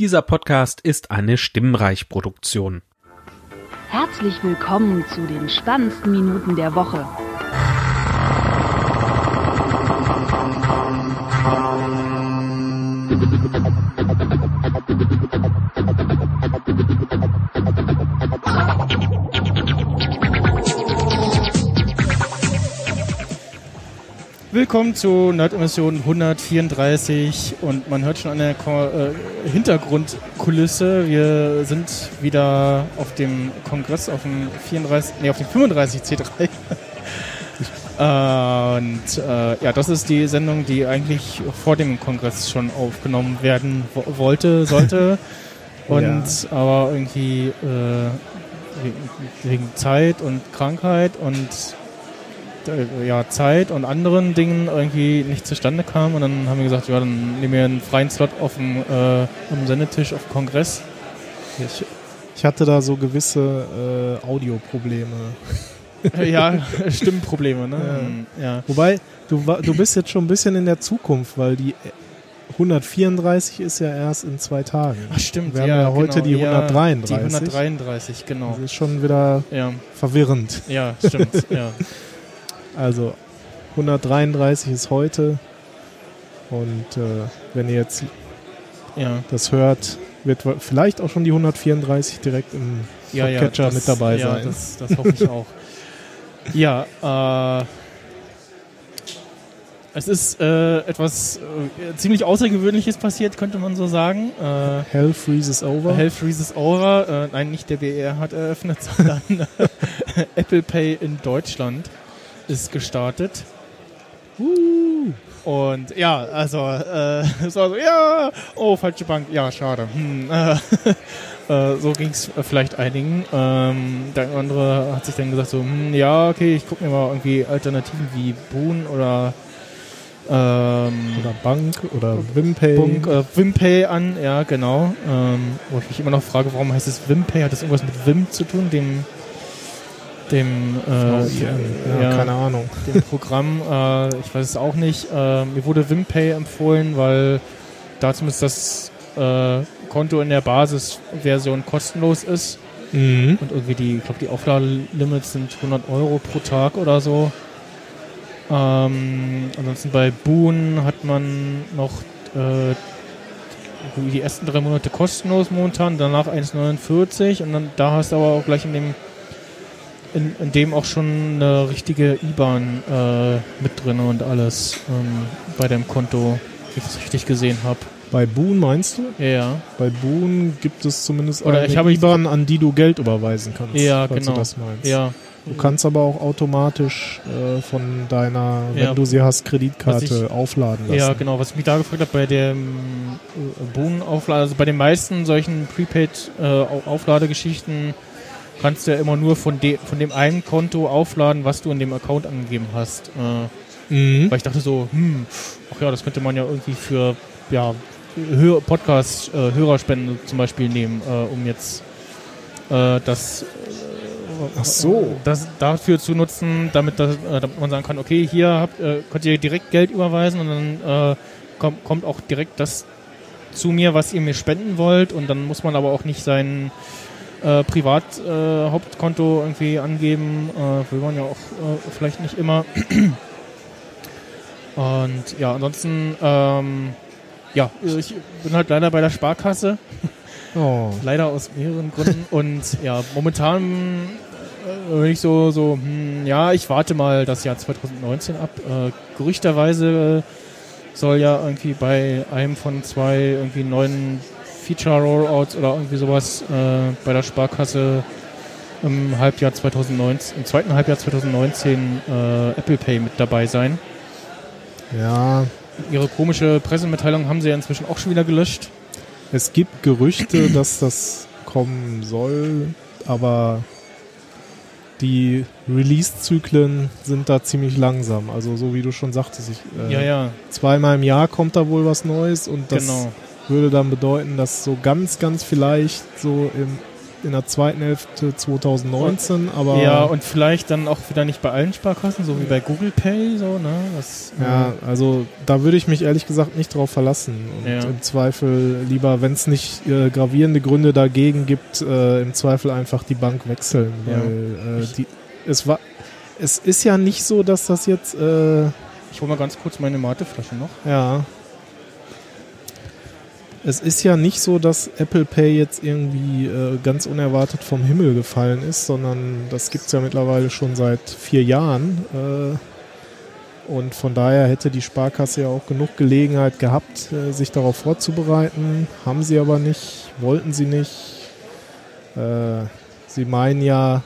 Dieser Podcast ist eine Stimmreich-Produktion. Herzlich willkommen zu den spannendsten Minuten der Woche. Willkommen zu Nerdemission 134 und man hört schon an der Ko äh, Hintergrundkulisse, wir sind wieder auf dem Kongress, auf dem 34, nee, auf dem 35 C3. und äh, ja, das ist die Sendung, die eigentlich vor dem Kongress schon aufgenommen werden wo wollte, sollte. und Ja. aber irgendwie äh, wegen, Zeit und Krankheit und ja, Zeit und anderen Dingen irgendwie nicht zustande kam. Und dann haben wir gesagt, ja, dann nehmen wir einen freien Slot auf dem, äh, am Sendetisch auf dem Kongress. Ich, ich hatte da so gewisse äh, Audioprobleme. Äh, ja, Stimmenprobleme, ne? Ja. Wobei, du, du bist jetzt schon ein bisschen in der Zukunft, weil die 134 ist ja erst in zwei Tagen. Ach, stimmt. Wir haben ja, ja heute die ja, 133. Die 133, genau. Das ist schon wieder Ja, verwirrend. ja, stimmt. ja. Also 133 ist heute und äh, wenn ihr jetzt ja. das hört, wird vielleicht auch schon die 134 direkt im Ja, ja, Podcatcher das- mit dabei ja, sein. Das, das hoffe ich auch. ja, äh, es ist äh, etwas äh, ziemlich Außergewöhnliches passiert, könnte man so sagen. Äh, Hell freezes over. Hell freezes over. Äh, nein, nicht der BR hat eröffnet, sondern Apple Pay in Deutschland ist gestartet. Und ja, also, äh, es war so, ja, oh, falsche Bank, ja, schade. Hm, äh, äh, so ging es vielleicht einigen. Ähm, der andere hat sich dann gesagt, so, hm, ja, okay, ich gucke mir mal irgendwie Alternativen wie Boon oder ähm, oder Bank oder Wimpay. Bunk, äh, Wimpay an, ja, genau. Ähm, wo ich mich immer noch frage, warum heißt es Wimpay? Hat das irgendwas mit Wim zu tun, dem dem, äh, ja, ja, keine Ahnung. dem Programm? Äh, ich weiß es auch nicht. Äh, mir wurde Wimpay empfohlen, weil da zumindest das äh, Konto in der Basisversion kostenlos ist Mhm. und irgendwie die, ich glaube, die Aufladelimits sind 100 Euro pro Tag oder so. Ähm, ansonsten bei Boon hat man noch äh, die ersten drei Monate kostenlos momentan, danach 1,49 und dann da hast du aber auch gleich in dem in, in dem auch schon eine richtige IBAN äh, mit drin und alles ähm, bei deinem Konto, wie ich das richtig gesehen habe. Bei Boon meinst du? Ja, ja. Bei Boon gibt es zumindest Oder eine ich habe- IBAN, an die du Geld überweisen kannst. Ja, genau. Du das meinst. Ja, Du kannst aber auch automatisch äh, von deiner, wenn Ja. du sie hast, Kreditkarte ich- aufladen lassen. Ja, genau. Was ich mich da gefragt habe, bei dem äh, Bohnenauflade, also bei den meisten solchen Prepaid-Aufladegeschichten kannst du ja immer nur von, de von dem einen Konto aufladen, was du in dem Account angegeben hast. Äh, Mhm. weil ich dachte so, hm, ach ja, das könnte man ja irgendwie für ja, Hör Podcast-Hörerspenden zum Beispiel nehmen, äh, um jetzt äh, das Ach so. das dafür zu nutzen, damit, das, äh, damit man sagen kann, okay, hier habt, äh, könnt ihr direkt Geld überweisen und dann äh, kommt, kommt auch direkt das zu mir, was ihr mir spenden wollt und dann muss man aber auch nicht sein äh, Privat-Hauptkonto äh, irgendwie angeben, äh, will man ja auch äh, vielleicht nicht immer. Und ja, ansonsten, ähm, ja, ich bin halt leider bei der Sparkasse. Oh. Leider aus mehreren Gründen. Und ja, momentan äh, bin ich so, so hm, ja, ich warte mal das Jahr 2019 ab. Äh, gerüchterweise soll ja irgendwie bei einem von zwei irgendwie neuen Feature-Rollouts oder irgendwie sowas äh, bei der Sparkasse im Halbjahr 2019, im zweiten Halbjahr 2019 äh, Apple Pay mit dabei sein. Ja, Ihre komische Pressemitteilung haben sie ja inzwischen auch schon wieder gelöscht. es gibt Gerüchte, dass das kommen soll, aber die Release-Zyklen sind da ziemlich langsam. Also so wie du schon sagtest, ich, äh, Ja, ja, zweimal im Jahr kommt da wohl was Neues und das genau. Würde dann bedeuten, dass so ganz, ganz vielleicht so im in der zweiten Hälfte 2019, aber ja, und vielleicht dann auch wieder nicht bei allen Sparkassen, so wie bei Google Pay, so, ne? Das, ja, also da würde ich mich ehrlich gesagt nicht drauf verlassen. Und Ja. im Zweifel lieber, wenn es nicht äh, gravierende Gründe dagegen gibt, äh, im Zweifel einfach die Bank wechseln. Ja. Weil äh, die, es war es ist ja nicht so, dass das jetzt äh, Ich hole mal ganz kurz meine Mateflasche noch. Ja. Es ist ja nicht so, dass Apple Pay jetzt irgendwie äh, ganz unerwartet vom Himmel gefallen ist, sondern das gibt es ja mittlerweile schon seit vier Jahren. Äh, und von daher hätte die Sparkasse ja auch genug Gelegenheit gehabt, äh, sich darauf vorzubereiten. Haben sie aber nicht, wollten sie nicht. Äh, sie meinen ja,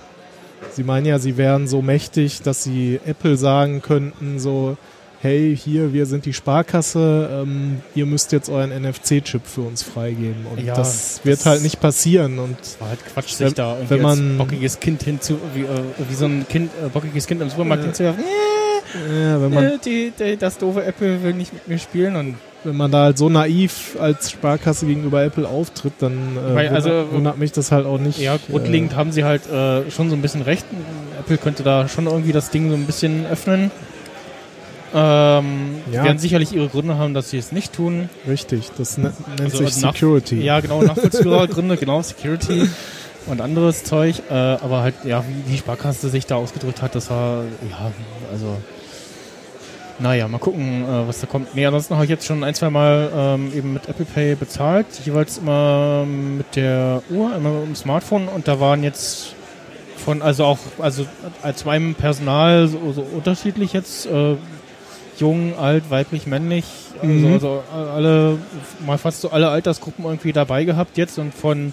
sie meinen ja, sie wären so mächtig, dass sie Apple sagen könnten, so, hey, hier, wir sind die Sparkasse, ähm, ihr müsst jetzt euren NFC-Chip für uns freigeben. Und Ja, das wird das- halt nicht passieren. Und War halt Quatsch, sich Wenn- da irgendwie wenn man- bockiges Kind hinzu, wie, äh, wie so ein Kind, äh, bockiges Kind im Supermarkt Ja. hinzuwerfen. äh, wenn, man, Äh, die, die, das doofe Apple will nicht mit mir spielen und wenn man da halt so naiv als Sparkasse gegenüber Apple auftritt, dann äh, Weil, also, wundert, wundert mich das halt auch nicht. ja, grundlegend haben sie halt äh, schon so ein bisschen recht. Apple könnte da schon irgendwie das Ding so ein bisschen öffnen. Ähm, Ja. Die werden sicherlich ihre Gründe haben, dass sie es nicht tun. Richtig, das ne- nennt Also, sich Security. Ja, genau, nachvollziehbare Gründe, genau, Security und anderes Zeug. Äh, aber halt, ja, wie die Sparkasse sich da ausgedrückt hat, das war, ja, also, naja, mal gucken, äh, was da kommt. Nee, ansonsten habe ich jetzt schon ein, zwei Mal ähm, eben mit Apple Pay bezahlt, jeweils immer mit der Uhr, immer mit dem Smartphone und da waren jetzt von, also auch, also als meinem Personal so, so unterschiedlich jetzt, äh, jung, alt, weiblich, männlich, also, Mhm. also alle, mal fast so alle Altersgruppen irgendwie dabei gehabt jetzt und von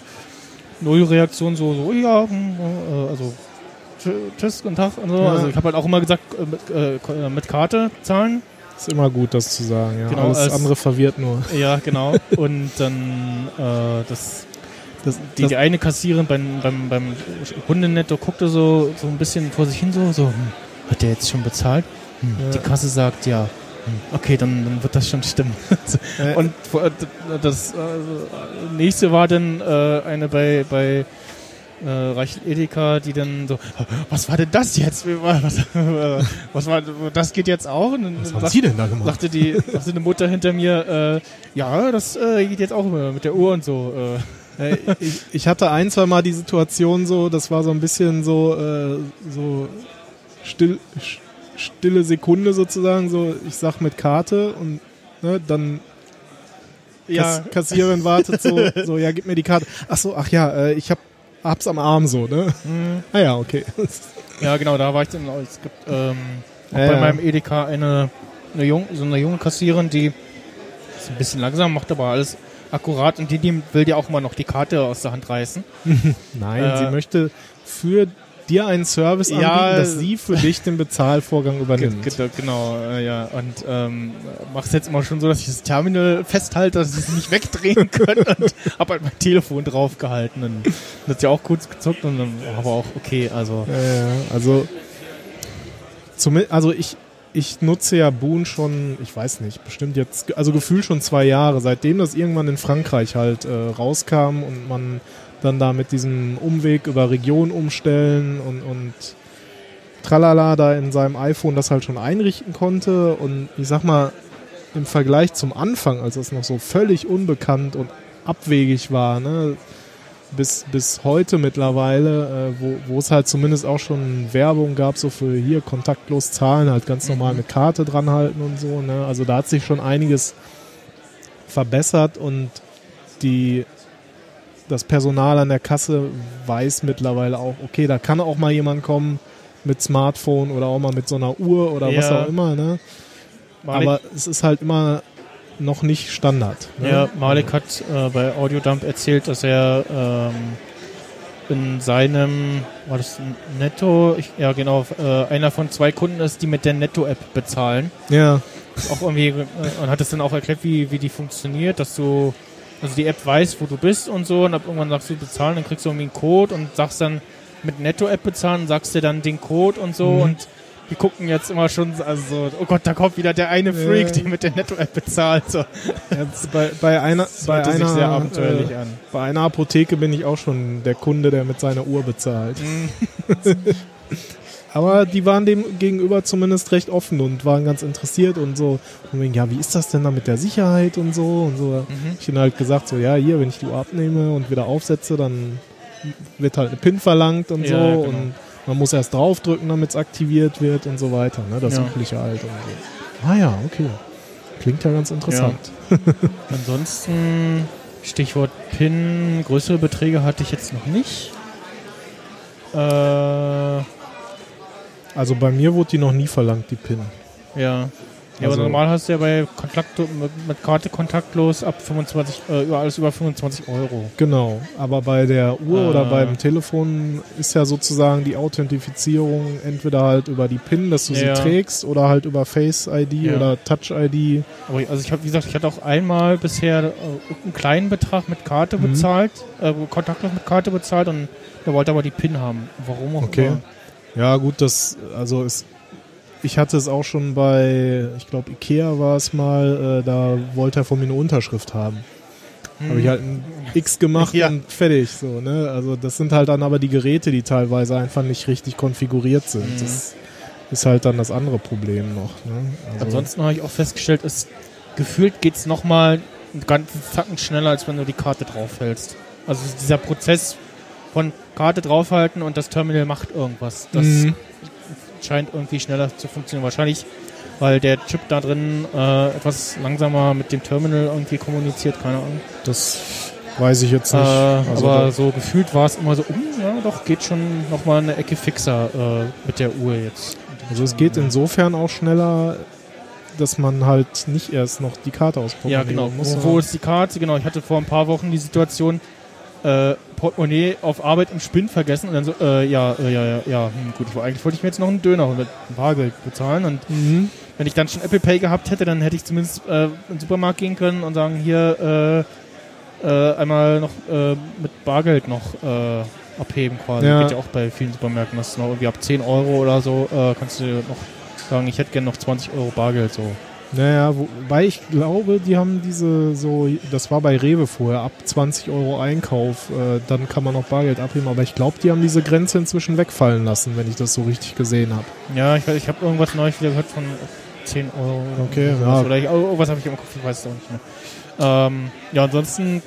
Nullreaktion so, so, ja, hm, äh, also tsch- tschüss, guten Tag und so. Ja. Also ich habe halt auch immer gesagt, äh, mit, äh, äh, mit Karte zahlen. Ist immer gut, das zu sagen. Ja. Genau, Alles als- andere verwirrt nur. Ja, genau. und dann äh, das Das, die, die eine Kassiererin beim, beim, beim Hundenetto guckte so, so ein bisschen vor sich hin, so, so hm, hat der jetzt schon bezahlt? Ja. Die Kasse sagt ja. Okay, dann, dann wird das schon stimmen. Äh, Und vor- das äh, nächste war dann äh, eine bei, bei äh, Reichel Edeka, die dann so, was war denn das jetzt? Was, äh, was war, das geht jetzt auch? Und dann sagt- denn da gemacht? sagte die, sagte eine Mutter hinter mir, äh, ja, das äh, geht jetzt auch immer mit der Uhr und so. Äh. Äh, ich, ich hatte ein, zwei Mal die Situation so, das war so ein bisschen so, äh, so still, stille Sekunde sozusagen, so ich sag mit Karte und ne, dann Kass, Kassiererin wartet so, so, ja, gib mir die Karte. Ach so, ach ja, äh, ich hab, hab's am Arm so, ne? Mhm. Ah ja, okay. Ja, genau, da war ich dann. Es gibt ähm, auch Ja, bei ja. meinem Edeka eine, eine jung, so eine junge Kassiererin, die ist ein bisschen langsam, macht aber alles akkurat und die, die will dir auch mal noch die Karte aus der Hand reißen. Nein, Äh, sie möchte für dir einen Service anbieten, Ja, dass sie für dich den Bezahlvorgang übernimmt. Ge- ge- Genau, äh, ja. Und ähm, mach's jetzt immer schon so, dass ich das Terminal festhalte, dass ich es nicht wegdrehen kann und hab halt mein Telefon draufgehalten. Und das hat ja auch kurz gezuckt und dann aber auch okay, also. Ja, ja, also, also ich, ich nutze ja Boon schon, ich weiß nicht, bestimmt jetzt, also gefühlt schon zwei Jahre, seitdem das irgendwann in Frankreich halt äh, rauskam und man dann da mit diesem Umweg über Region umstellen und, und tralala da in seinem iPhone das halt schon einrichten konnte und ich sag mal, im Vergleich zum Anfang, als es noch so völlig unbekannt und abwegig war, ne, bis, bis heute mittlerweile, äh, wo, wo es halt zumindest auch schon Werbung gab, so für hier kontaktlos zahlen, halt ganz normal mit Karte dran halten und so. Ne? Also da hat sich schon einiges verbessert und die, das Personal an der Kasse weiß mittlerweile auch, okay, da kann auch mal jemand kommen mit Smartphone oder auch mal mit so einer Uhr oder was Ja. auch immer. Ne? Aber es ist halt immer noch nicht Standard. Ne? ja, Malik hat äh, bei Audiodump erzählt, dass er ähm, in seinem, war das Netto? Ich, ja, genau, äh, einer von zwei Kunden ist, die mit der Netto-App bezahlen. ja. auch irgendwie äh, und hat es dann auch erklärt, wie, wie die funktioniert, dass du, also die App weiß, wo du bist und so, und ab irgendwann sagst du bezahlen, dann kriegst du irgendwie einen Code und sagst dann mit Netto-App bezahlen, sagst dir dann den Code und so Mhm. und die gucken jetzt immer schon, also so, oh Gott, da kommt wieder der eine Freak, Ja. der mit der Netto-App bezahlt. So. Jetzt bei, bei einer, Das bei einer, sehr abenteuerlich äh, an. bei einer Apotheke bin ich auch schon der Kunde, der mit seiner Uhr bezahlt. Mhm. Aber die waren dem gegenüber zumindest recht offen und waren ganz interessiert und so. Und wegen, ja, wie ist das denn da mit der Sicherheit und so und so. Mhm. Ich habe halt gesagt, so, ja, hier, wenn ich die Uhr abnehme und wieder aufsetze, dann wird halt eine PIN verlangt und Ja, so. genau. Und man muss erst draufdrücken, damit es aktiviert wird und so weiter. Ne? Das Ja. übliche halt und so. Ah ja, okay. Klingt ja ganz interessant. Ansonsten, Stichwort PIN, größere Beträge hatte ich jetzt noch nicht. Äh, Also bei mir wurde die noch nie verlangt, die PIN. ja. Ja, Also- aber normal hast du ja bei Kontakt mit, mit Karte kontaktlos ab 25, äh, über alles über 25 Euro. Genau, aber bei der Uhr Ah. oder beim Telefon ist ja sozusagen die Authentifizierung entweder halt über die PIN, dass du Ja. sie trägst, oder halt über Face ID Ja. oder Touch ID. Aber ich- also ich habe, wie gesagt, ich hatte auch einmal bisher äh, einen kleinen Betrag mit Karte Mhm. bezahlt, äh, kontaktlos mit Karte bezahlt und der wollte aber die PIN haben. Warum auch Okay. immer. Ja, gut, das, also es, ich hatte es auch schon bei, ich glaube, Ikea war es mal, äh, da wollte er von mir eine Unterschrift haben. Habe ich halt ein X gemacht Hm. Ja. und fertig, so, ne? Also das sind halt dann aber die Geräte, die teilweise einfach nicht richtig konfiguriert sind. Mhm. Das ist halt dann das andere Problem noch, ne? Also, Ansonsten habe ich auch festgestellt, es gefühlt geht es nochmal einen ganzen Zacken schneller, als wenn du die Karte draufhältst. Also dieser Prozess von Karte draufhalten und das Terminal macht irgendwas. Das Mhm. scheint irgendwie schneller zu funktionieren. Wahrscheinlich, weil der Chip da drin äh, etwas langsamer mit dem Terminal irgendwie kommuniziert, keine Ahnung. Das weiß ich jetzt Äh, nicht. also aber so gefühlt war es immer so, um, ja doch, geht schon nochmal eine Ecke fixer äh, mit der Uhr jetzt. also es geht insofern auch schneller, dass man halt nicht erst noch die Karte ausprobieren Ja, genau. muss. Wo, wo ist die Karte? Genau, ich hatte vor ein paar Wochen die Situation, äh, Portemonnaie auf Arbeit im Spinn vergessen und dann so, äh, ja, äh, ja, ja, ja, hm, gut, eigentlich wollte ich mir jetzt noch einen Döner mit Bargeld bezahlen und Mhm. wenn ich dann schon Apple Pay gehabt hätte, dann hätte ich zumindest äh, in den Supermarkt gehen können und sagen, hier, äh, äh, einmal noch äh, mit Bargeld noch abheben quasi. Ja. Geht ja auch bei vielen Supermärkten, das ist noch irgendwie ab 10 Euro oder so, kannst du noch sagen, ich hätte gerne noch 20 Euro Bargeld so. Naja, wobei ich glaube, die haben diese so, das war bei Rewe vorher, ab 20 Euro Einkauf, äh, dann kann man noch Bargeld abheben, aber ich glaube, die haben diese Grenze inzwischen wegfallen lassen, wenn ich das so richtig gesehen habe. Ja, ich, ich habe irgendwas neulich wieder gehört von 10 Euro. Oder Okay, ja. Oder ich, oh, was habe ich im Kopf, ich weiß es auch nicht mehr. Ähm, ja, ansonsten,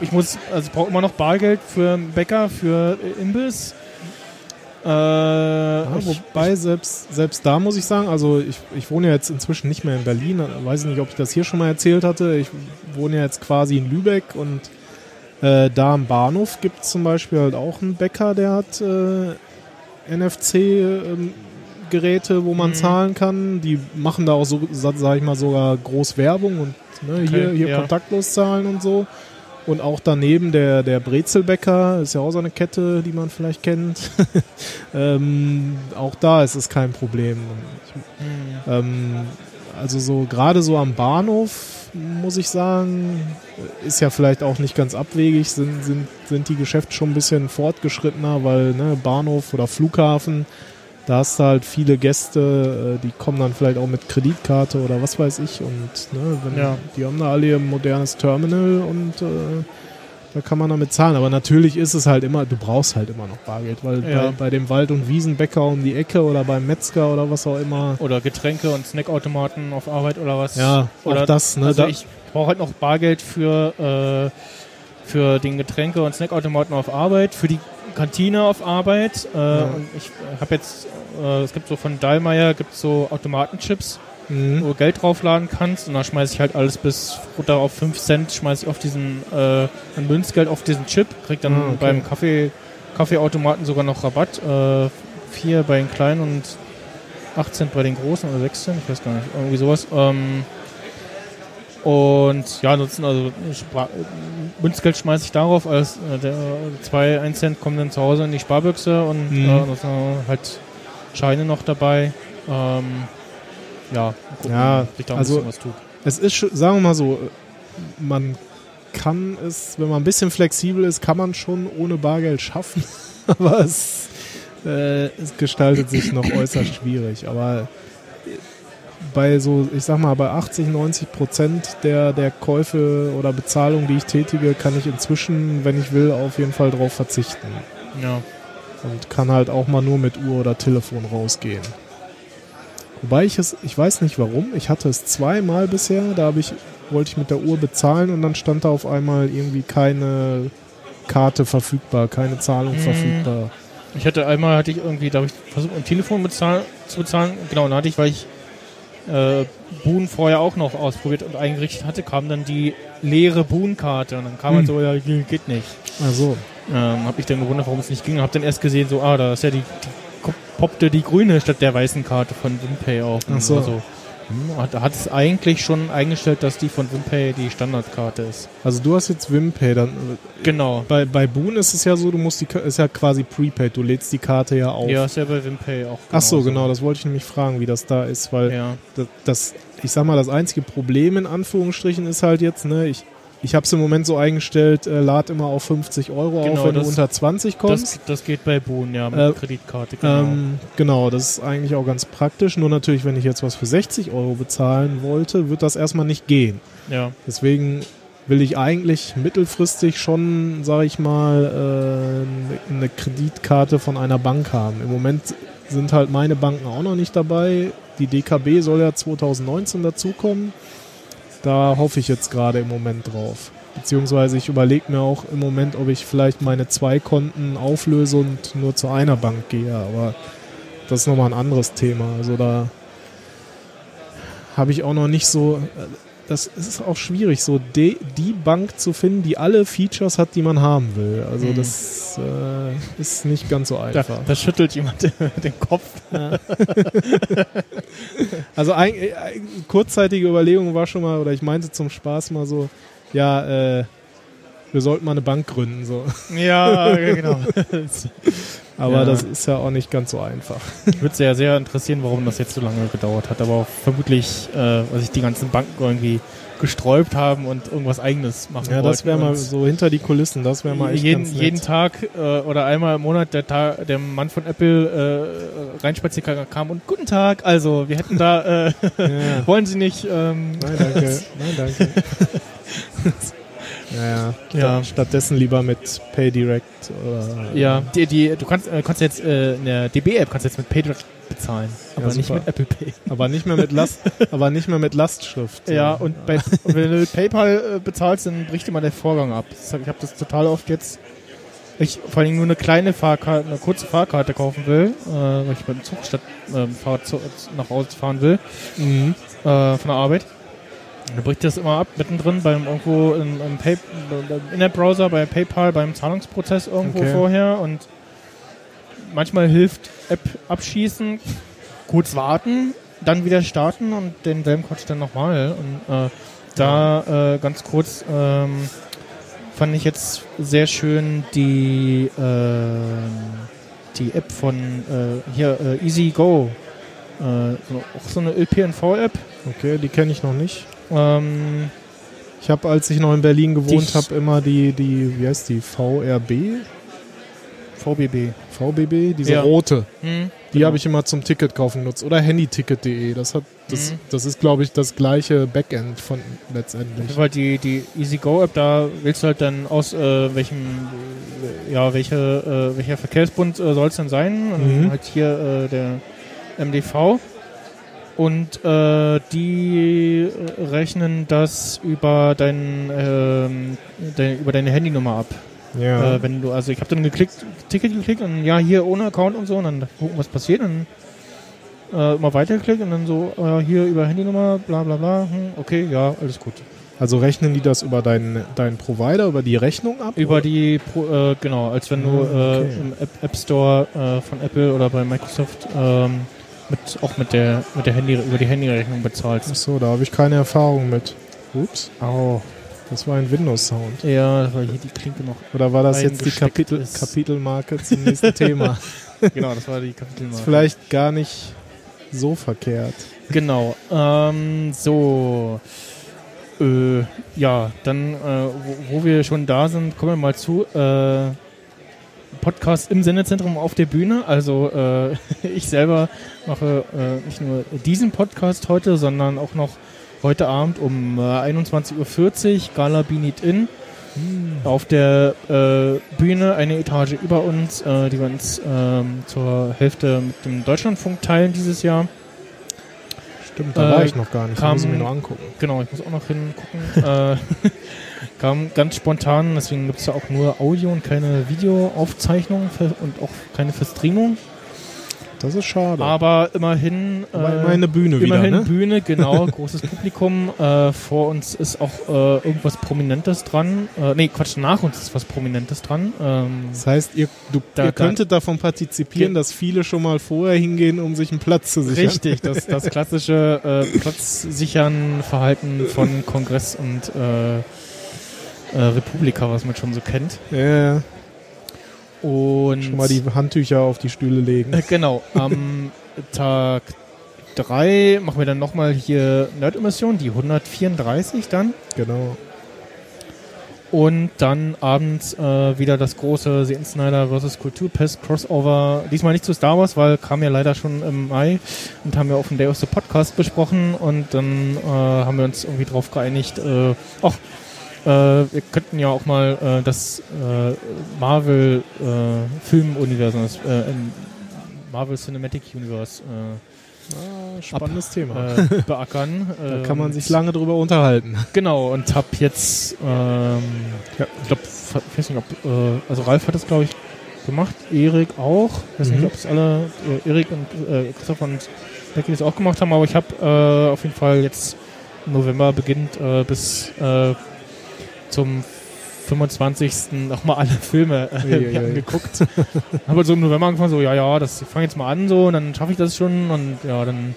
ich muss, also ich brauche immer noch Bargeld für einen Bäcker, für Imbiss. Äh, Ja, wobei, selbst, selbst da muss ich sagen, also ich, ich wohne ja jetzt inzwischen nicht mehr in Berlin, weiß nicht, ob ich das hier schon mal erzählt hatte. Ich wohne ja jetzt quasi in Lübeck und äh, da am Bahnhof gibt es zum Beispiel halt auch einen Bäcker, der hat äh, NFC-Geräte, wo man Mhm. zahlen kann. Die machen da auch so, sa- sag ich mal, sogar groß Werbung und ne, hier, Okay, hier ja. kontaktlos zahlen und so. Und auch daneben der, der Brezelbäcker, ist ja auch so eine Kette, die man vielleicht kennt. ähm, auch da ist es kein Problem. Hm, Ähm, also so gerade so am Bahnhof, muss ich sagen, ist ja vielleicht auch nicht ganz abwegig, sind, sind, sind die Geschäfte schon ein bisschen fortgeschrittener, weil ne, Bahnhof oder Flughafen, da hast du halt viele Gäste, äh, die kommen dann vielleicht auch mit Kreditkarte oder was weiß ich und ne, wenn, Ja. die haben da alle ihr modernes Terminal und äh, da kann man damit zahlen. Aber natürlich ist es halt immer, du brauchst halt immer noch Bargeld, weil Ja. bei, bei dem Wald- und Wiesenbäcker um die Ecke oder beim Metzger oder was auch immer, oder Getränke und Snackautomaten auf Arbeit oder was. ja, oder auch das, ne? Also da, ich brauche halt noch Bargeld für, äh, für den Getränke- und Snackautomaten auf Arbeit, für die Kantine auf Arbeit. Äh, und ich habe jetzt, äh, es gibt so von Dallmayr gibt so Automatenchips, mhm. wo du Geld draufladen kannst und da schmeiße ich halt alles bis runter auf 5 Cent, schmeiße ich auf diesen, äh, ein Münzgeld auf diesen Chip, krieg dann Ah, okay. beim Kaffee, Kaffeeautomaten sogar noch Rabatt. Äh, 4 bei den kleinen und 8 Cent bei den großen oder 6 Cent, ich weiß gar nicht, irgendwie sowas. Ähm, und ja, ansonsten, also Spar Münzgeld schmeiße ich darauf, als äh, der 2, 1 Cent kommen dann zu Hause in die Sparbüchse und Mhm. äh, halt Scheine noch dabei. Ähm, ja, gucken, Ja, sich da also- was tut. Es ist, schon- sagen wir mal so, man kann es, wenn man ein bisschen flexibel ist, kann man schon ohne Bargeld schaffen. Aber es äh, es gestaltet sich noch äußerst schwierig. Aber bei so, ich sag mal, bei 80, 90 Prozent der, der Käufe oder Bezahlungen, die ich tätige, kann ich inzwischen, wenn ich will, auf jeden Fall drauf verzichten. Ja. Und kann halt auch mal nur mit Uhr oder Telefon rausgehen. Wobei ich es, ich weiß nicht warum, ich hatte es zweimal bisher, da habe ich, wollte ich mit der Uhr bezahlen und dann stand da auf einmal irgendwie keine Karte verfügbar, keine Zahlung Mhm. verfügbar. Ich hatte einmal, hatte ich irgendwie, da habe ich versucht, ein Telefon bezahl zu bezahlen. Genau, da hatte ich, weil ich äh, Boon vorher auch noch ausprobiert und eingerichtet hatte, kam dann die leere Boon-Karte. Und dann kam halt Hm. so, ja, geht nicht. Also, Ähm, habe ich dann gewundert, warum es nicht ging. Habe dann erst gesehen, so, ah, da ist ja die, die poppte die grüne statt der weißen Karte von WinPay auf. Ach so. Also, hm, hat, hat es eigentlich schon eingestellt, dass die von WinPay die Standardkarte ist. also du hast jetzt WimPay, dann Genau. bei, bei Boon ist es ja so, du musst die ist ja quasi prepaid, du lädst die Karte ja auf. Ja, ist ja bei WinPay auch. Ach so, genau, das wollte ich nämlich fragen, wie das da ist, weil Ja. das, das, ich sag mal, das einzige Problem in Anführungsstrichen ist halt jetzt, ne, ich, ich habe es im Moment so eingestellt, äh, lad immer auf 50 Euro Genau, auf, wenn das- du unter 20 kommst. Das, das geht bei Boon, ja, mit Äh, Kreditkarte. Genau. Ähm, genau, das ist eigentlich auch ganz praktisch. Nur natürlich, wenn ich jetzt was für 60 Euro bezahlen wollte, wird das erstmal nicht gehen. ja. Deswegen will ich eigentlich mittelfristig schon, sage ich mal, äh, eine Kreditkarte von einer Bank haben. Im Moment sind halt meine Banken auch noch nicht dabei. Die DKB soll ja 2019 dazukommen. Da hoffe ich jetzt gerade im Moment drauf. Beziehungsweise ich überlege mir auch im Moment, ob ich vielleicht meine zwei Konten auflöse und nur zu einer Bank gehe. Aber das ist nochmal ein anderes Thema. Also da habe ich auch noch nicht so. Das ist auch schwierig, so die, die Bank zu finden, die alle Features hat, die man haben will. Also Mhm. das äh, ist nicht ganz so Da, einfach. da schüttelt jemand den Kopf. Also ein, äh, ein, kurzzeitige Überlegung war schon mal, oder ich meinte zum Spaß mal so, ja, äh, wir sollten mal eine Bank gründen. So. Ja, genau. Aber Ja. das ist ja auch nicht ganz so einfach. Mich würde sehr, sehr interessieren, warum das jetzt so lange gedauert hat. Aber auch vermutlich, äh, weil sich die ganzen Banken irgendwie gesträubt haben und irgendwas Eigenes machen Ja, das wäre mal so hinter die Kulissen, das wäre mal echt jeden, jeden Tag äh, oder einmal im Monat der, Tag, der Mann von Apple äh, reinspaziert kam und guten Tag, also wir hätten da, äh, Ja. wollen Sie nicht, ähm, Nein, danke. Nein, danke. Naja, Ja. stattdessen lieber mit PayDirect oder. ja, die, die, du kannst, äh, kannst jetzt äh, in der DB-App kannst jetzt mit PayDirect bezahlen, aber Ja, nicht mit Apple Pay. Aber nicht mehr mit Last, aber nicht mehr mit Lastschrift. so. Ja, und, bei, wenn du mit PayPal äh, bezahlst, dann bricht immer der Vorgang ab. Ich habe das total oft jetzt. Ich vor allem nur eine kleine Fahrkarte, eine kurze Fahrkarte kaufen will, äh, weil ich beim Zug statt ähm, Fahrrad zu, nach Hause fahren will, Mhm. äh, von der Arbeit. Dann bricht das immer ab, mittendrin beim irgendwo im, im, Pay, im Internet-Browser, bei PayPal, beim Zahlungsprozess irgendwo Okay. vorher und manchmal hilft App abschießen, kurz warten, dann wieder starten und denselben Quatsch dann nochmal. Und äh, da äh, ganz kurz ähm, fand ich jetzt sehr schön die, ähm, die App von äh, hier äh, Easy Go. Äh, auch so eine ÖPNV-App. Okay, die kenne ich noch nicht. Ähm, Ich habe, als ich noch in Berlin gewohnt habe, immer die, die, wie heißt die, VRB? VBB. VBB, diese Ja. rote. Hm, Die genau. habe ich immer zum Ticket kaufen genutzt. Oder handyticket.de. Das hat, das, Mhm. das ist, glaube ich, das gleiche Backend von letztendlich. Weil die, die EasyGo-App, da wählst du halt dann aus, äh, welchem, äh, ja, welche, äh, welcher Verkehrsbund äh, soll es denn sein? Und Mhm. halt hier äh, der MDV. Und äh, die äh, rechnen das über dein, ähm, dein, über deine Handynummer ab. Ja. Äh, wenn du, also ich habe dann geklickt, Ticket geklickt und ja, hier ohne Account und so, und dann gucken, was passiert. Und äh, immer weitergeklickt und dann so, äh, hier über Handynummer, bla bla bla, hm, okay, ja, alles gut. also rechnen die das über deinen, deinen Provider, über die Rechnung ab? Über die, Pro, äh, genau, als wenn du Ah, okay. äh, im App, App Store äh, von Apple oder bei Microsoft ähm, mit, auch mit der, mit der Handy, über die Handyrechnung bezahlst. Achso, da habe ich keine Erfahrung mit. Ups, Oh. das war ein Windows-Sound. Ja, das war hier die Klinke noch. Oder war das jetzt die Kapitel, ist. Kapitelmarke zum nächsten Thema? genau, das war die Kapitelmarke. Ist vielleicht gar nicht so verkehrt. Genau. Ähm, so. Äh, ja, dann, äh, wo, wo wir schon da sind, kommen wir mal zu. Äh, Podcast im Sendezentrum auf der Bühne. Also äh, ich selber mache äh, nicht nur diesen Podcast heute, sondern auch noch heute Abend um äh, 21.40 Uhr Gala Be It In. Auf der äh, Bühne eine Etage über uns, äh, die wir uns ähm, zur Hälfte mit dem Deutschlandfunk teilen dieses Jahr. Stimmt, da Äh, war ich noch gar nicht. kam- muss ich mir nur angucken. Genau, ich muss auch noch hingucken. kam ganz spontan, deswegen gibt es ja auch nur Audio und keine Videoaufzeichnung und auch keine Verstreamung. Das ist schade. Aber immerhin. Aber äh, immerhin Bühne wieder, Immerhin ne? Bühne, genau, großes Publikum. Äh, vor uns ist auch äh, irgendwas Prominentes dran. Äh, nee, Quatsch, nach uns ist was Prominentes dran. Ähm, Das heißt, ihr, du, Da- ihr da- könntet davon partizipieren, dass viele schon mal vorher hingehen, um sich einen Platz zu sichern. richtig, das, das klassische äh, Platzsichern Verhalten von Kongress und äh, äh, Republika, was man schon so kennt. Ja, Und schon mal die Handtücher auf die Stühle legen. Äh, genau, am Tag 3 machen wir dann nochmal hier Nerd-Emission, die 134 dann. Genau. Und dann abends äh, wieder das große The Snyder vs. Kulturpest Crossover. Diesmal nicht zu Star Wars, weil kam ja leider schon im Mai und haben wir auf dem Day of the Podcast besprochen und dann äh, haben wir uns irgendwie drauf geeinigt, äh, ach, äh, wir könnten ja auch mal äh, das äh, Marvel äh, Filmuniversum, das äh, Marvel Cinematic Universe Ah, spannendes äh, Thema. äh, beackern. Da kann man Und- sich lange drüber unterhalten. Genau, und hab jetzt, ähm, ja, ich glaube, ich weiß nicht, ob, äh, also Ralf hat es, glaube ich, gemacht, Erik auch. Ich weiß Mhm. nicht, ob es alle, äh, Erik und äh, Christoph und Becky das auch gemacht haben, aber ich habe äh, auf jeden Fall jetzt im November beginnt äh, bis äh, zum 25. nochmal alle Filme äh, angeguckt. habe so im November angefangen, so, ja, ja, das, ich fange jetzt mal an, so, und dann schaffe ich das schon, und ja, dann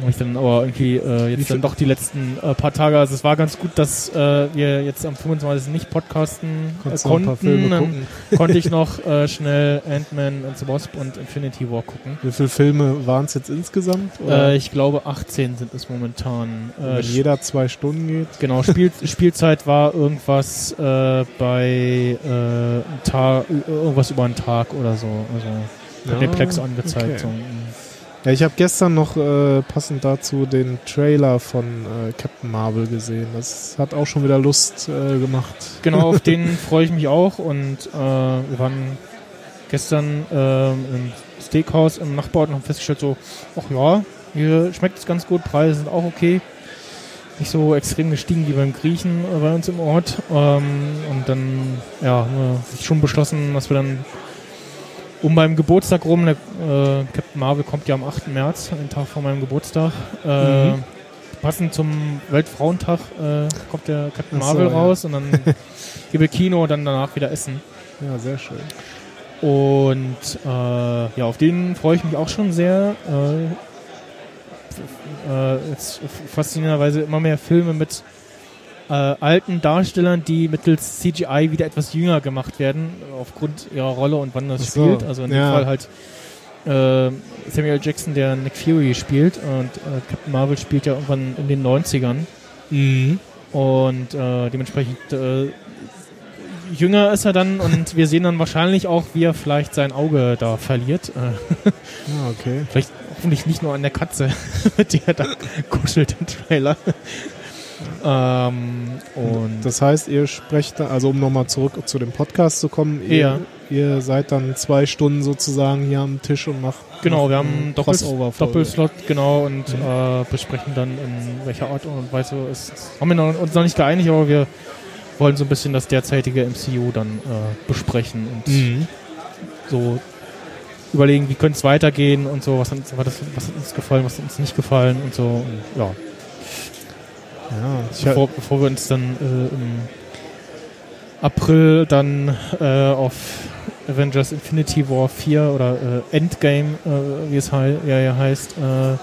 habe ich dann aber irgendwie äh, jetzt dann doch die letzten äh, paar Tage, also es war ganz gut, dass äh, wir jetzt am 25. nicht podcasten äh, konnten. Dann konnte ich noch äh, schnell Ant-Man and the Wasp und Infinity War gucken. Wie viele Filme waren es jetzt insgesamt? Oder Äh, ich glaube 18 sind es momentan. Äh, wenn jeder zwei Stunden geht? Genau, Spiel, Spielzeit war irgendwas äh, bei äh, Tag, irgendwas über einen Tag oder so. Also hat mir Plex angezeigt. okay. So. Ja, ich habe gestern noch äh, passend dazu den Trailer von äh, Captain Marvel gesehen. Das hat auch schon wieder Lust äh, gemacht. Genau, auf den freue ich mich auch. Und äh, wir waren gestern ähm, im Steakhouse im Nachbarort und haben festgestellt, so, ach ja, hier schmeckt es ganz gut, Preise sind auch okay. Nicht so extrem gestiegen wie beim Griechen äh, bei uns im Ort. Ähm, und dann, ja, haben wir sich schon beschlossen, dass wir dann um meinem Geburtstag rum, der, äh, Captain Marvel kommt ja am 8. März, einen Tag vor meinem Geburtstag. Äh, Mhm. Passend zum Weltfrauentag äh, kommt der Captain so, Marvel ja. raus und dann wir Kino und dann danach wieder essen. Ja, sehr schön. Und äh, ja, auf den freue ich mich auch schon sehr. Äh, äh, jetzt faszinierenderweise immer mehr Filme mit äh, alten Darstellern, die mittels CGI wieder etwas jünger gemacht werden, aufgrund ihrer Rolle und wann das so, spielt. Also in dem ja. Fall halt äh, Samuel Jackson, der Nick Fury spielt und äh, Captain Marvel spielt ja irgendwann in den 90ern. Mhm. Und äh, dementsprechend äh, jünger ist er dann und wir sehen dann wahrscheinlich auch, wie er vielleicht sein Auge da verliert. Äh, Ja, okay. vielleicht hoffentlich nicht nur an der Katze, mit der er da kuschelt im Trailer. Ähm, und Das heißt, ihr sprecht also um nochmal zurück zu dem Podcast zu kommen, ihr, Ja. ihr seid dann zwei Stunden sozusagen hier am Tisch und macht genau, wir haben Crossover-Folge. Doppelslot, genau, und Mhm. äh, besprechen dann in welcher Art und Weise es haben wir noch, uns noch nicht geeinigt, aber wir wollen so ein bisschen das derzeitige MCU dann äh, besprechen und Mhm. so überlegen, wie könnte es weitergehen und so, was hat, uns- was, hat- was hat uns gefallen, was hat uns nicht gefallen und so. Und, ja, Ja, bevor, bevor wir uns dann äh, im April dann äh, auf Avengers Infinity War 4 oder äh, Endgame, äh, wie es hei ja, ja heißt, äh,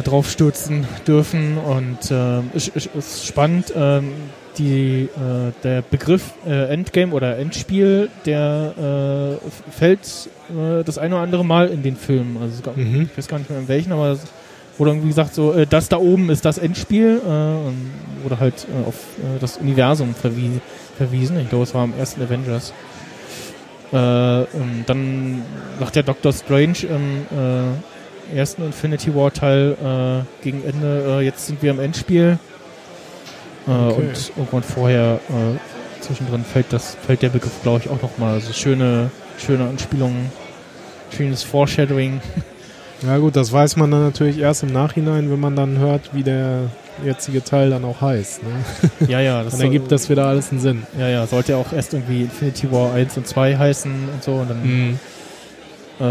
draufstürzen dürfen. Und äh, es ist, ist spannend, ähm, die, der Begriff Endgame oder Endspiel, der fällt das eine oder andere Mal in den Filmen. Also Mhm. ich weiß gar nicht mehr in welchen, aber es wurde irgendwie gesagt, so, äh, das da oben ist das Endspiel äh, und wurde halt äh, auf äh, das Universum verwie verwiesen. Ich glaube, es war am ersten Avengers. Äh, ähm, dann macht der Doctor Strange im äh, ersten Infinity War Teil äh, gegen Ende, äh, jetzt sind wir im Endspiel. Äh, Okay. Und irgendwann vorher äh, zwischendrin fällt das, fällt der Begriff, glaube ich, auch nochmal. Also schöne, schöne Anspielungen, schönes Foreshadowing. Ja gut, das weiß man dann natürlich erst im Nachhinein, wenn man dann hört, wie der jetzige Teil dann auch heißt. Ne? ja, ja, das Dann ergibt das wieder alles einen Sinn. Ja, ja, sollte ja auch erst irgendwie Infinity War 1 und 2 heißen und so. Und dann Mhm. äh,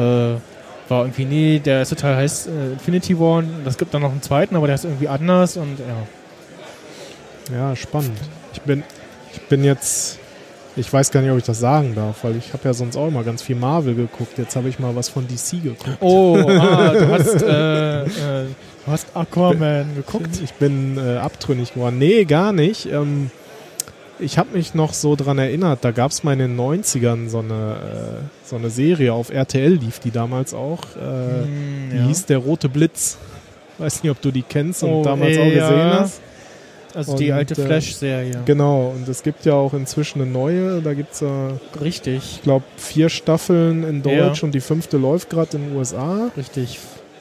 war irgendwie, nee, der erste Teil heißt äh, Infinity War und das gibt dann noch einen zweiten, aber der ist irgendwie anders und ja. Ja, spannend. Ich bin, ich bin jetzt, ich weiß gar nicht, ob ich das sagen darf, weil ich habe ja sonst auch immer ganz viel Marvel geguckt. Jetzt habe ich mal was von DC geguckt. Oh, ah, du hast, äh, äh, du hast Aquaman geguckt. Ich bin äh, abtrünnig geworden. Nee, gar nicht. Ähm, ich habe mich noch so dran erinnert, da gab es mal in den 90ern so eine, äh, so eine Serie auf RTL, lief die damals auch. Äh, Hm, Die ja. hieß Der Rote Blitz. Weiß nicht, ob du die kennst und Oh, damals auch ja. gesehen hast. Also die und, alte äh, Flash-Serie. Genau, und es gibt ja auch inzwischen eine neue. Da gibt es, äh, Richtig, ich glaube, vier Staffeln in Ja. Deutsch und die fünfte läuft gerade in den USA. richtig.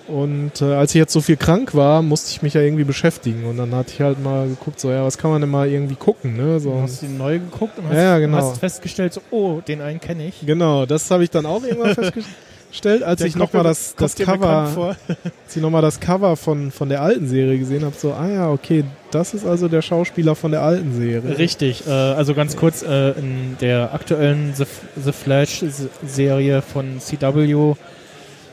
Und äh, als ich jetzt so viel krank war, musste ich mich ja irgendwie beschäftigen. Und dann hatte ich halt mal geguckt, so, ja, was kann man denn mal irgendwie gucken, ne? So, Du hast die neu geguckt und hast, Ja, genau. hast festgestellt, so, oh, den einen kenne ich. Genau, das habe ich dann auch irgendwann festgestellt, als Der ich nochmal das, das Cover, als ich noch mal das Cover von, von der alten Serie gesehen habe, so, ah ja, okay, das ist also der Schauspieler von der alten Serie. Richtig, äh, also ganz kurz, äh, in der aktuellen The, The Flash-Serie von CW,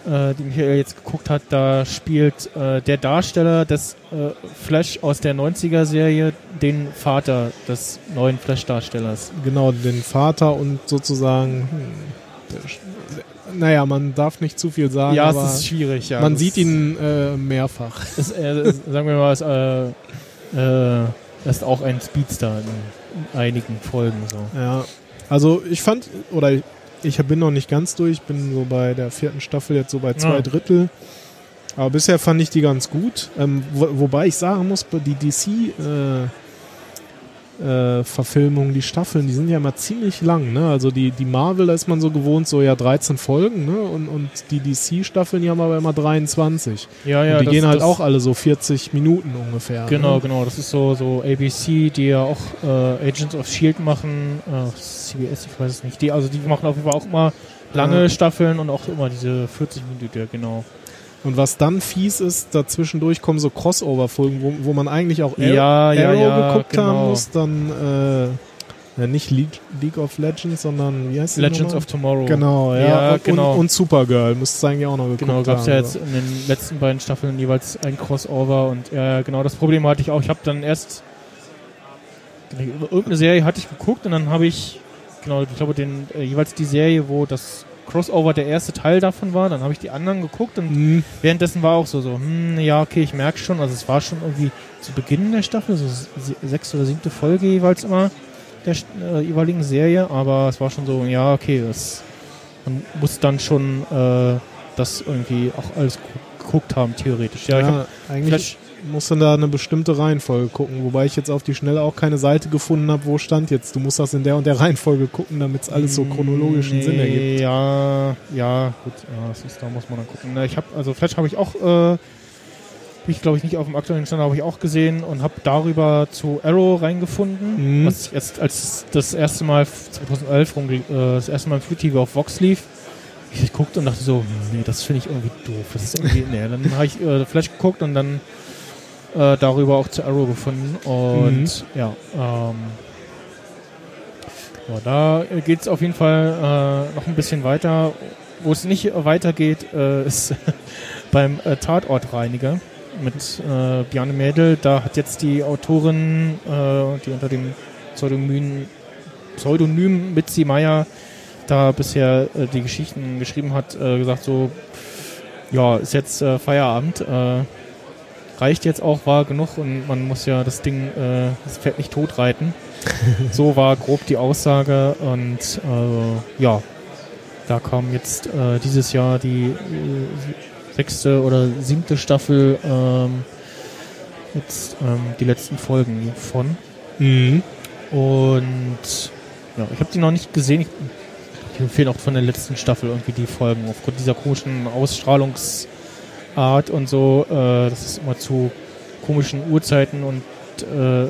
äh, die Michael jetzt geguckt hat, da spielt äh, der Darsteller des äh, Flash aus der 90er-Serie den Vater des neuen Flash-Darstellers. Genau, den Vater und sozusagen, hm, der, naja, man darf nicht zu viel sagen, ja, aber es ist schwierig, ja. man sieht ihn äh, mehrfach. Ist, äh, sagen wir mal, ist, äh, äh, ist auch ein Speedster in, in einigen Folgen so. Ja, also ich fand, oder ich bin noch nicht ganz durch, bin so bei der vierten Staffel jetzt so bei zwei Ja. Drittel. Aber bisher fand ich die ganz gut. Ähm, wo, wobei ich sagen muss, die DC-Verfilmungen, äh, Verfilmungen, die Staffeln, die sind ja immer ziemlich lang. Ne? Also die, die Marvel, da ist man so gewohnt, so ja 13 Folgen. Ne? Und, und die DC-Staffeln, die haben aber immer 23. Ja, ja, und die das- gehen halt auch alle so 40 Minuten ungefähr. Genau, Ne? genau. Das ist so, so ABC, die ja auch äh, Agents of Shield machen. Äh, CBS, ich weiß es nicht. Die, also die machen auf jeden Fall auch immer lange Ja. Staffeln und auch immer diese 40 Minuten, ja, genau. Und was dann fies ist, dazwischendurch kommen so Crossover-Folgen, wo, wo man eigentlich auch Arrow, Ja, ja, Arrow ja, geguckt genau. haben muss, dann äh, ja, nicht League, League of Legends, sondern wie heißt Legends of Tomorrow. Genau, ja. Und, genau. Und, und Supergirl müsste es eigentlich auch noch geguckt Genau, gab es haben. ja jetzt in den letzten beiden Staffeln jeweils ein Crossover und ja, genau das Problem hatte ich auch. Ich habe dann erst irgendeine Serie hatte ich geguckt und dann habe ich genau, ich glaube den äh, jeweils die Serie, wo das Crossover der erste Teil davon war, dann habe ich die anderen geguckt und Mhm. währenddessen war auch so so, hm, ja, okay, ich merke schon, also es war schon irgendwie zu Beginn der Staffel, so sechste oder siebte Folge jeweils immer der äh, jeweiligen Serie, aber es war schon so, ja, okay, das man muss dann schon äh, das irgendwie auch alles gu- geguckt haben, theoretisch. Ja, Ja, ich hab eigentlich musst du da eine bestimmte Reihenfolge gucken, wobei ich jetzt auf die Schnelle auch keine Seite gefunden habe, wo stand jetzt. Du musst das in der und der Reihenfolge gucken, damit es alles so chronologischen nee, Sinn ergibt. Ja, ja, gut, ja, das ist, da muss man dann gucken. Na, ich habe, also Flash habe ich auch, äh, bin ich glaube ich nicht auf dem aktuellen Stand, habe ich auch gesehen und habe darüber zu Arrow reingefunden, Mhm. was jetzt als das erste Mal 2011 rum, äh, das erste Mal im Free TV auf Vox lief. Ich guckte und dachte so, nee, das finde ich irgendwie doof. Das ist irgendwie, nee, dann habe ich äh, Flash geguckt und dann äh, darüber auch zu Arrow gefunden und Mhm. ja, ähm, ja, da geht es auf jeden Fall äh, noch ein bisschen weiter. Wo es nicht weitergeht, äh, ist beim äh, Tatortreiniger mit äh, Bjarne Mädel. Da hat jetzt die Autorin, äh, die unter dem Pseudonym, Pseudonym Mitzi Meyer da bisher äh, die Geschichten geschrieben hat, äh, gesagt so, ja, ist jetzt Feierabend, reicht jetzt auch, war genug und man muss ja das Ding, äh, das Pferd nicht tot reiten. so war grob die Aussage und äh, ja, da kam jetzt äh, dieses Jahr die äh, sechste oder siebte Staffel ähm, jetzt ähm, die letzten Folgen von Mhm. und ja, ich habe die noch nicht gesehen. Ich, Mir fehlen auch von der letzten Staffel irgendwie die Folgen aufgrund dieser komischen Ausstrahlungsart und so. Äh, dass es immer zu komischen Uhrzeiten und äh, äh,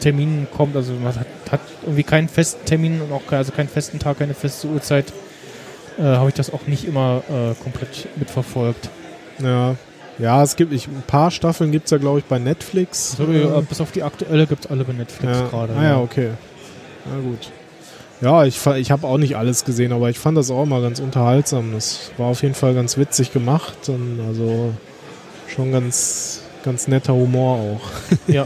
Terminen kommt. Also man hat, hat irgendwie keinen festen Termin und auch also keinen festen Tag, keine feste Uhrzeit. Äh, Habe ich das auch nicht immer äh, komplett mitverfolgt. Ja. Ja, es gibt ich, ein paar Staffeln gibt es ja, glaube ich, bei Netflix. So, äh, bis auf die aktuelle gibt es alle bei Netflix ja. gerade. Ah ja, okay. Na gut. Ja, ich, ich habe auch nicht alles gesehen, aber ich fand das auch mal ganz unterhaltsam. Das war auf jeden Fall ganz witzig gemacht und also schon ganz, ganz netter Humor auch. Ja.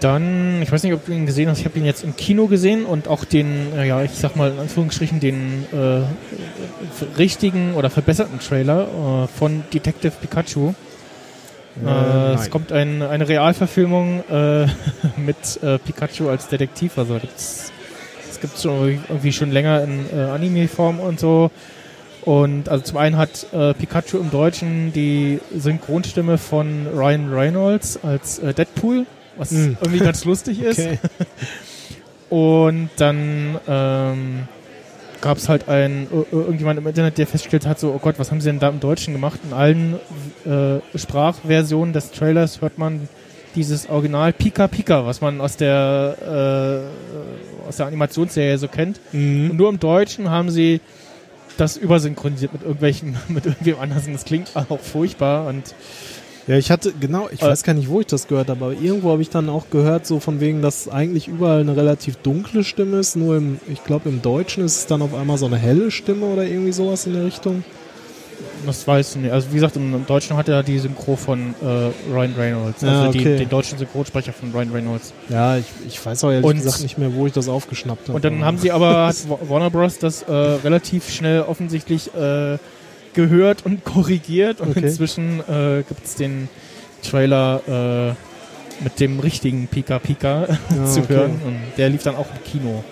Dann, ich weiß nicht, ob du ihn gesehen hast, ich habe ihn jetzt im Kino gesehen und auch den, äh, ja, ich sag mal in Anführungsstrichen, den äh, äh, richtigen oder verbesserten Trailer äh, von Detective Pikachu. Äh, es nein. kommt ein, eine Realverfilmung äh, mit äh, Pikachu als Detektiv. Also das, das gibt es schon irgendwie schon länger in äh, Anime-Form und so. Und also zum einen hat äh, Pikachu im Deutschen die Synchronstimme von Ryan Reynolds als äh, Deadpool, was Mm. irgendwie ganz lustig ist. Okay. Und dann ähm, gab es halt ein ir- irgendjemand im Internet, der festgestellt hat, so, oh Gott, was haben sie denn da im Deutschen gemacht? In allen äh, Sprachversionen des Trailers hört man dieses Original Pika Pika, was man aus der äh, aus der Animationsserie so kennt. Und Mhm. nur im Deutschen haben sie das übersynchronisiert mit irgendwelchen, mit irgendwem anders. Und das klingt auch furchtbar. Und Ja, ich hatte, genau, ich Äh, weiß gar nicht, wo ich das gehört habe, aber irgendwo habe ich dann auch gehört, so von wegen, dass eigentlich überall eine relativ dunkle Stimme ist, nur im, ich glaube im Deutschen ist es dann auf einmal so eine helle Stimme oder irgendwie sowas in der Richtung. Das weiß ich nicht. Also wie gesagt, im, Deutschen hat er die Synchro von äh, Ryan Reynolds. Also Ja, okay. die, den deutschen Synchronsprecher von Ryan Reynolds. Ja, ich, ich weiß auch ehrlich Und- gesagt nicht mehr, wo ich das aufgeschnappt habe. Und dann haben sie aber, hat Wa- Warner Bros. das äh, relativ schnell offensichtlich äh, gehört und korrigiert. Und Okay. inzwischen äh, gibt es den Trailer äh, mit dem richtigen Pika Pika Ja, zu okay. hören. Und der lief dann auch im Kino.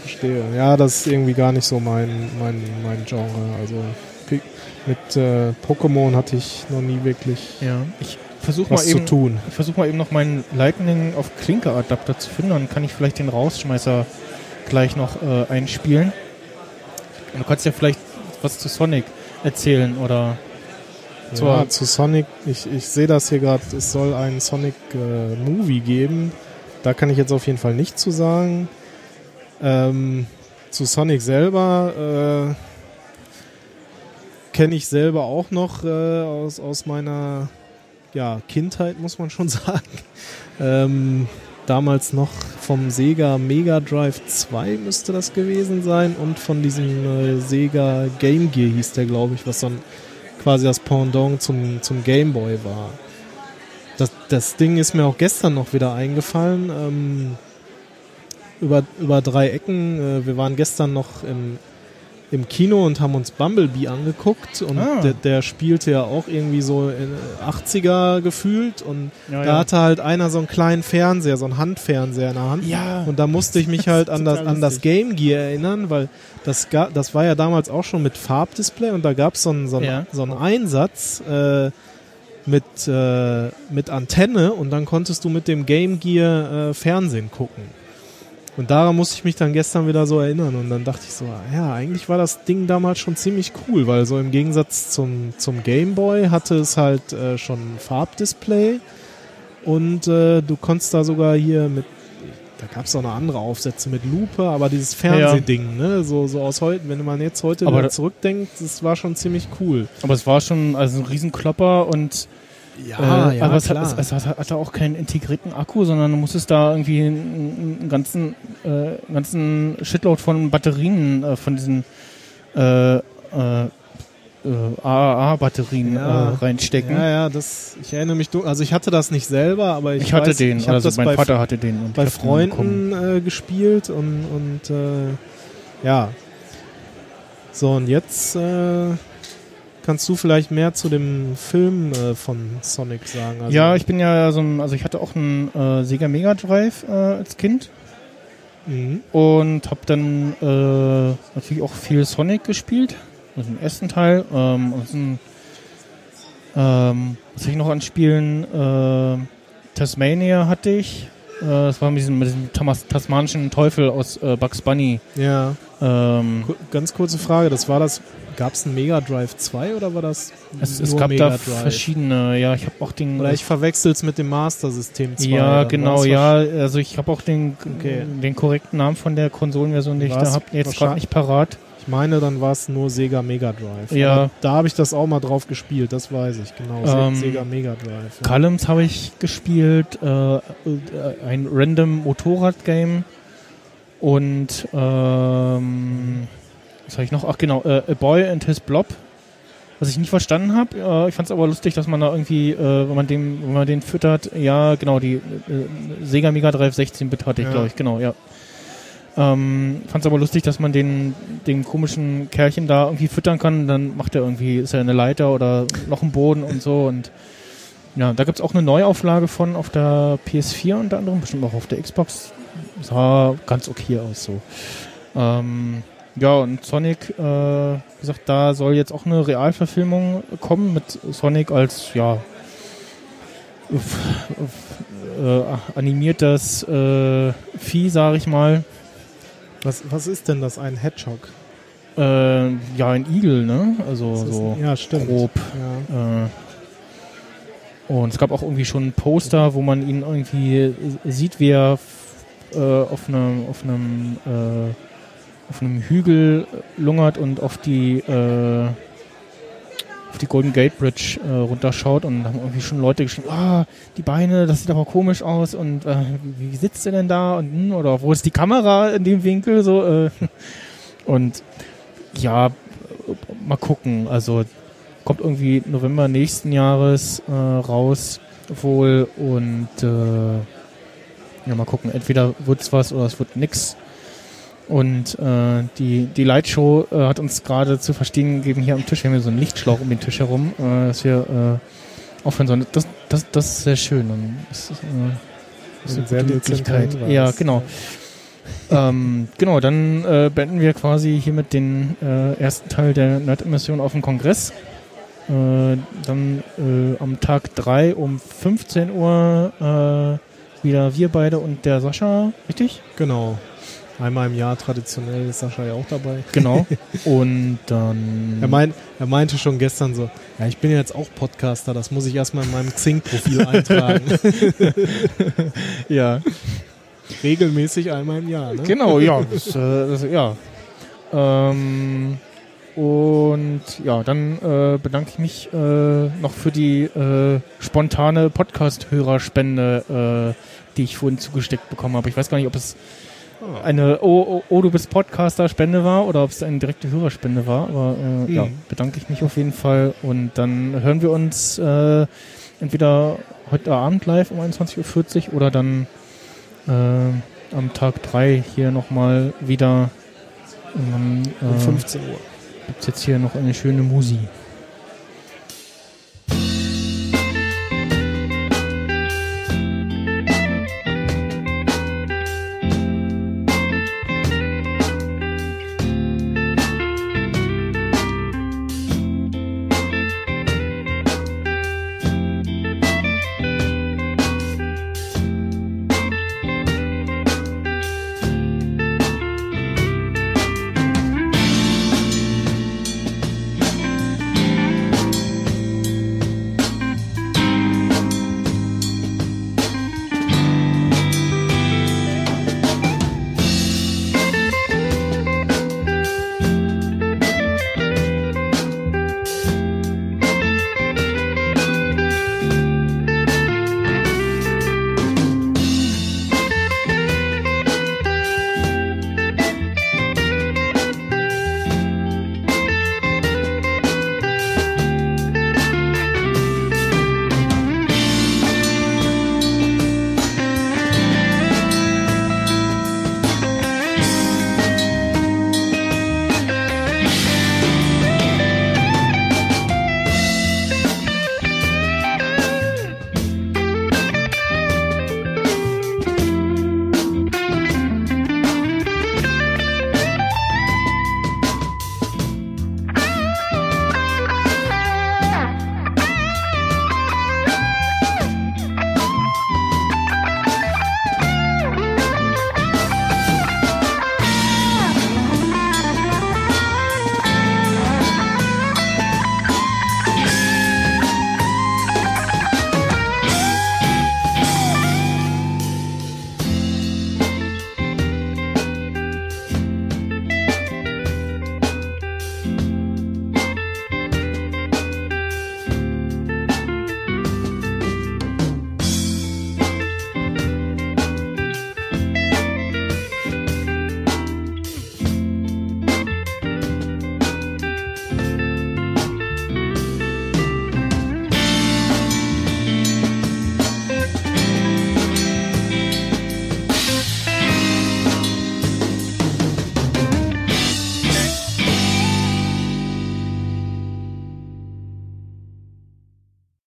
Verstehe. Ja, das ist irgendwie gar nicht so mein, mein, mein Genre. Also mit äh, Pokémon hatte ich noch nie wirklich Ja, ich versuche mal was zu eben. tun. Ich versuche mal eben noch meinen Lightning auf Klinke-Adapter zu finden, dann kann ich vielleicht den Rausschmeißer gleich noch äh, einspielen. Und du kannst ja vielleicht was zu Sonic erzählen oder Ja, zu Sonic, ich, ich sehe das hier gerade, es soll einen Sonic-Movie geben. Da kann ich jetzt auf jeden Fall nichts zu sagen. Ähm, zu Sonic selber äh, kenne ich selber auch noch äh, aus, aus meiner ja, Kindheit, muss man schon sagen. Ähm, damals noch vom Sega Mega Drive 2 müsste das gewesen sein und von diesem äh, Sega Game Gear hieß der, glaube ich, was dann quasi das Pendant zum, zum Game Boy war. Das, das Ding ist mir auch gestern noch wieder eingefallen. Ähm, über, über drei Ecken. Äh, wir waren gestern noch im, im Kino und haben uns Bumblebee angeguckt und Ah. der, der spielte ja auch irgendwie so in 80er gefühlt und ja, da hatte halt einer so einen kleinen Fernseher, so einen Handfernseher in der Hand. ja, Und da musste ich mich halt an das, an das. Game Gear erinnern, weil das, das war ja damals auch schon mit Farbdisplay und da gab es so einen, so Ja. so einen Einsatz äh, mit, äh, mit Antenne und dann konntest du mit dem Game Gear äh, Fernsehen gucken. Und daran musste ich mich dann gestern wieder so erinnern und dann dachte ich so, ja, eigentlich war das Ding damals schon ziemlich cool, weil so im Gegensatz zum, zum Game Boy hatte es halt äh, schon ein Farbdisplay und äh, du konntest da sogar hier mit, da gab es auch noch andere Aufsätze mit Lupe, aber dieses Fernsehding, ne, so, so aus heute, wenn man jetzt heute Aber zurückdenkt, das war schon ziemlich cool. aber es war schon also ein Riesenklopper und Ja, äh, aber es, hat, es, es hat, hatte auch keinen integrierten Akku, sondern du musstest da irgendwie einen, einen ganzen, äh, einen ganzen Shitload von Batterien äh, von diesen äh, äh, äh, AAA-Batterien Ja. äh, reinstecken. Ja, ja, das, ich erinnere mich, also ich hatte das nicht selber, aber ich, ich hatte weiß, den, ich also das mein Vater hatte den. Und bei. Freunden gespielt und, und ja. So, und jetzt äh, kannst du vielleicht mehr zu dem Film äh, von Sonic sagen. Also, ja, ich bin ja so ein, also ich hatte auch einen äh, Sega Mega Drive äh, als Kind Mhm. und habe dann äh, natürlich auch viel Sonic gespielt. Also den ersten Teil. Ähm, und ein, ähm, was hatte ich noch an Spielen? Äh, Tasmania hatte ich. Äh, das war mit diesem, mit diesem Tamas, tasmanischen Teufel aus Bugs Bunny. Ja. Ähm, Ganz kurze Frage, das war das, gab es ein Mega Drive 2 oder war das es, es nur gab Mega da Drive? verschiedene, ja, ich habe auch den. Oder ich verwechsel es mit dem Master System 2. ja, genau, ja. Also ich habe auch den, Okay. den korrekten Namen von der Konsolenversion, die ich War's da habe, jetzt gerade nicht parat. Ich meine, dann war es nur Sega Mega Drive. Ja. Aber da habe ich das auch mal drauf gespielt, das weiß ich, genau. Ähm, Sega Mega Drive. Ja. Columns habe ich gespielt, äh, äh, ein random Motorrad-Game und ähm, was habe ich noch? Ach genau, äh, A Boy and His Blob, was ich nicht verstanden habe. Äh, ich fand es aber lustig, dass man da irgendwie, äh, wenn man den, wenn man den füttert, ja genau, die äh, Sega Mega Drive 16-Bit hatte ich, Ja. glaube ich, genau, ja. Ähm, fand es aber lustig, dass man den, den komischen Kerlchen da irgendwie füttern kann. Dann macht er irgendwie, ist er eine Leiter oder noch im Boden und so. Und ja, da gibt es auch eine Neuauflage von auf der PS4 unter anderem, bestimmt auch auf der Xbox. Sah ganz okay aus so. Ähm, ja, und Sonic, äh, wie gesagt, da soll jetzt auch eine Realverfilmung kommen mit Sonic als, ja, äh, animiertes äh, Vieh, sag ich mal. Was, was ist denn das? Ein Hedgehog? Äh, ja, ein Igel, ne? Also ist so ja, stimmt. grob. Ja. Äh, und es gab auch irgendwie schon ein Poster, wo man ihn irgendwie sieht, wie er äh, auf einem auf einem äh, auf einem Hügel lungert und auf die äh, auf die Golden Gate Bridge äh, runterschaut und haben irgendwie schon Leute geschrieben, ah, die Beine, das sieht aber komisch aus und äh, wie, sitzt er denn da? Und hm, oder wo ist die Kamera in dem Winkel? So äh, und ja, mal gucken, also kommt irgendwie November nächsten Jahres äh, raus wohl und äh, ja mal gucken, entweder wird's was oder es wird nix. Und äh, die, die Lightshow äh, hat uns gerade zu verstehen gegeben, hier am Tisch, wir haben hier so einen Lichtschlauch um den Tisch herum, äh, dass wir äh, aufhören sollen. Das, das, das ist sehr schön. Und das ist, äh, das ist Ein eine sehr gute Möglichkeit. Ja, genau. ähm, genau, dann äh, beenden wir quasi hiermit den äh, ersten Teil der Nerd-Emission auf dem Kongress. Äh, dann äh, am Tag 3 um 15 Uhr äh, wieder wir beide und der Sascha, richtig? Genau. Einmal im Jahr traditionell ist Sascha ja auch dabei. Genau. und dann. Er, mein, er meinte schon gestern so, ja, ich bin ja jetzt auch Podcaster, das muss ich erstmal in meinem Xing-Profil eintragen. ja, Regelmäßig einmal im Jahr, ne? genau, ja. Das, äh, das, ja. Ähm, und ja, dann äh, bedanke ich mich äh, noch für die äh, spontane Podcast-Hörerspende, äh, die ich vorhin zugesteckt bekommen habe. Ich weiß gar nicht, ob es. Eine Oh, oh, oh du bist Podcaster-Spende war oder ob es eine direkte Hörerspende war. Aber äh, Mhm. ja, bedanke ich mich auf jeden Fall. Und dann hören wir uns äh, entweder heute Abend live um 21.40 Uhr oder dann äh, am Tag 3 hier nochmal wieder. Und dann Um äh, 15 Uhr. gibt es jetzt hier noch eine schöne Musik.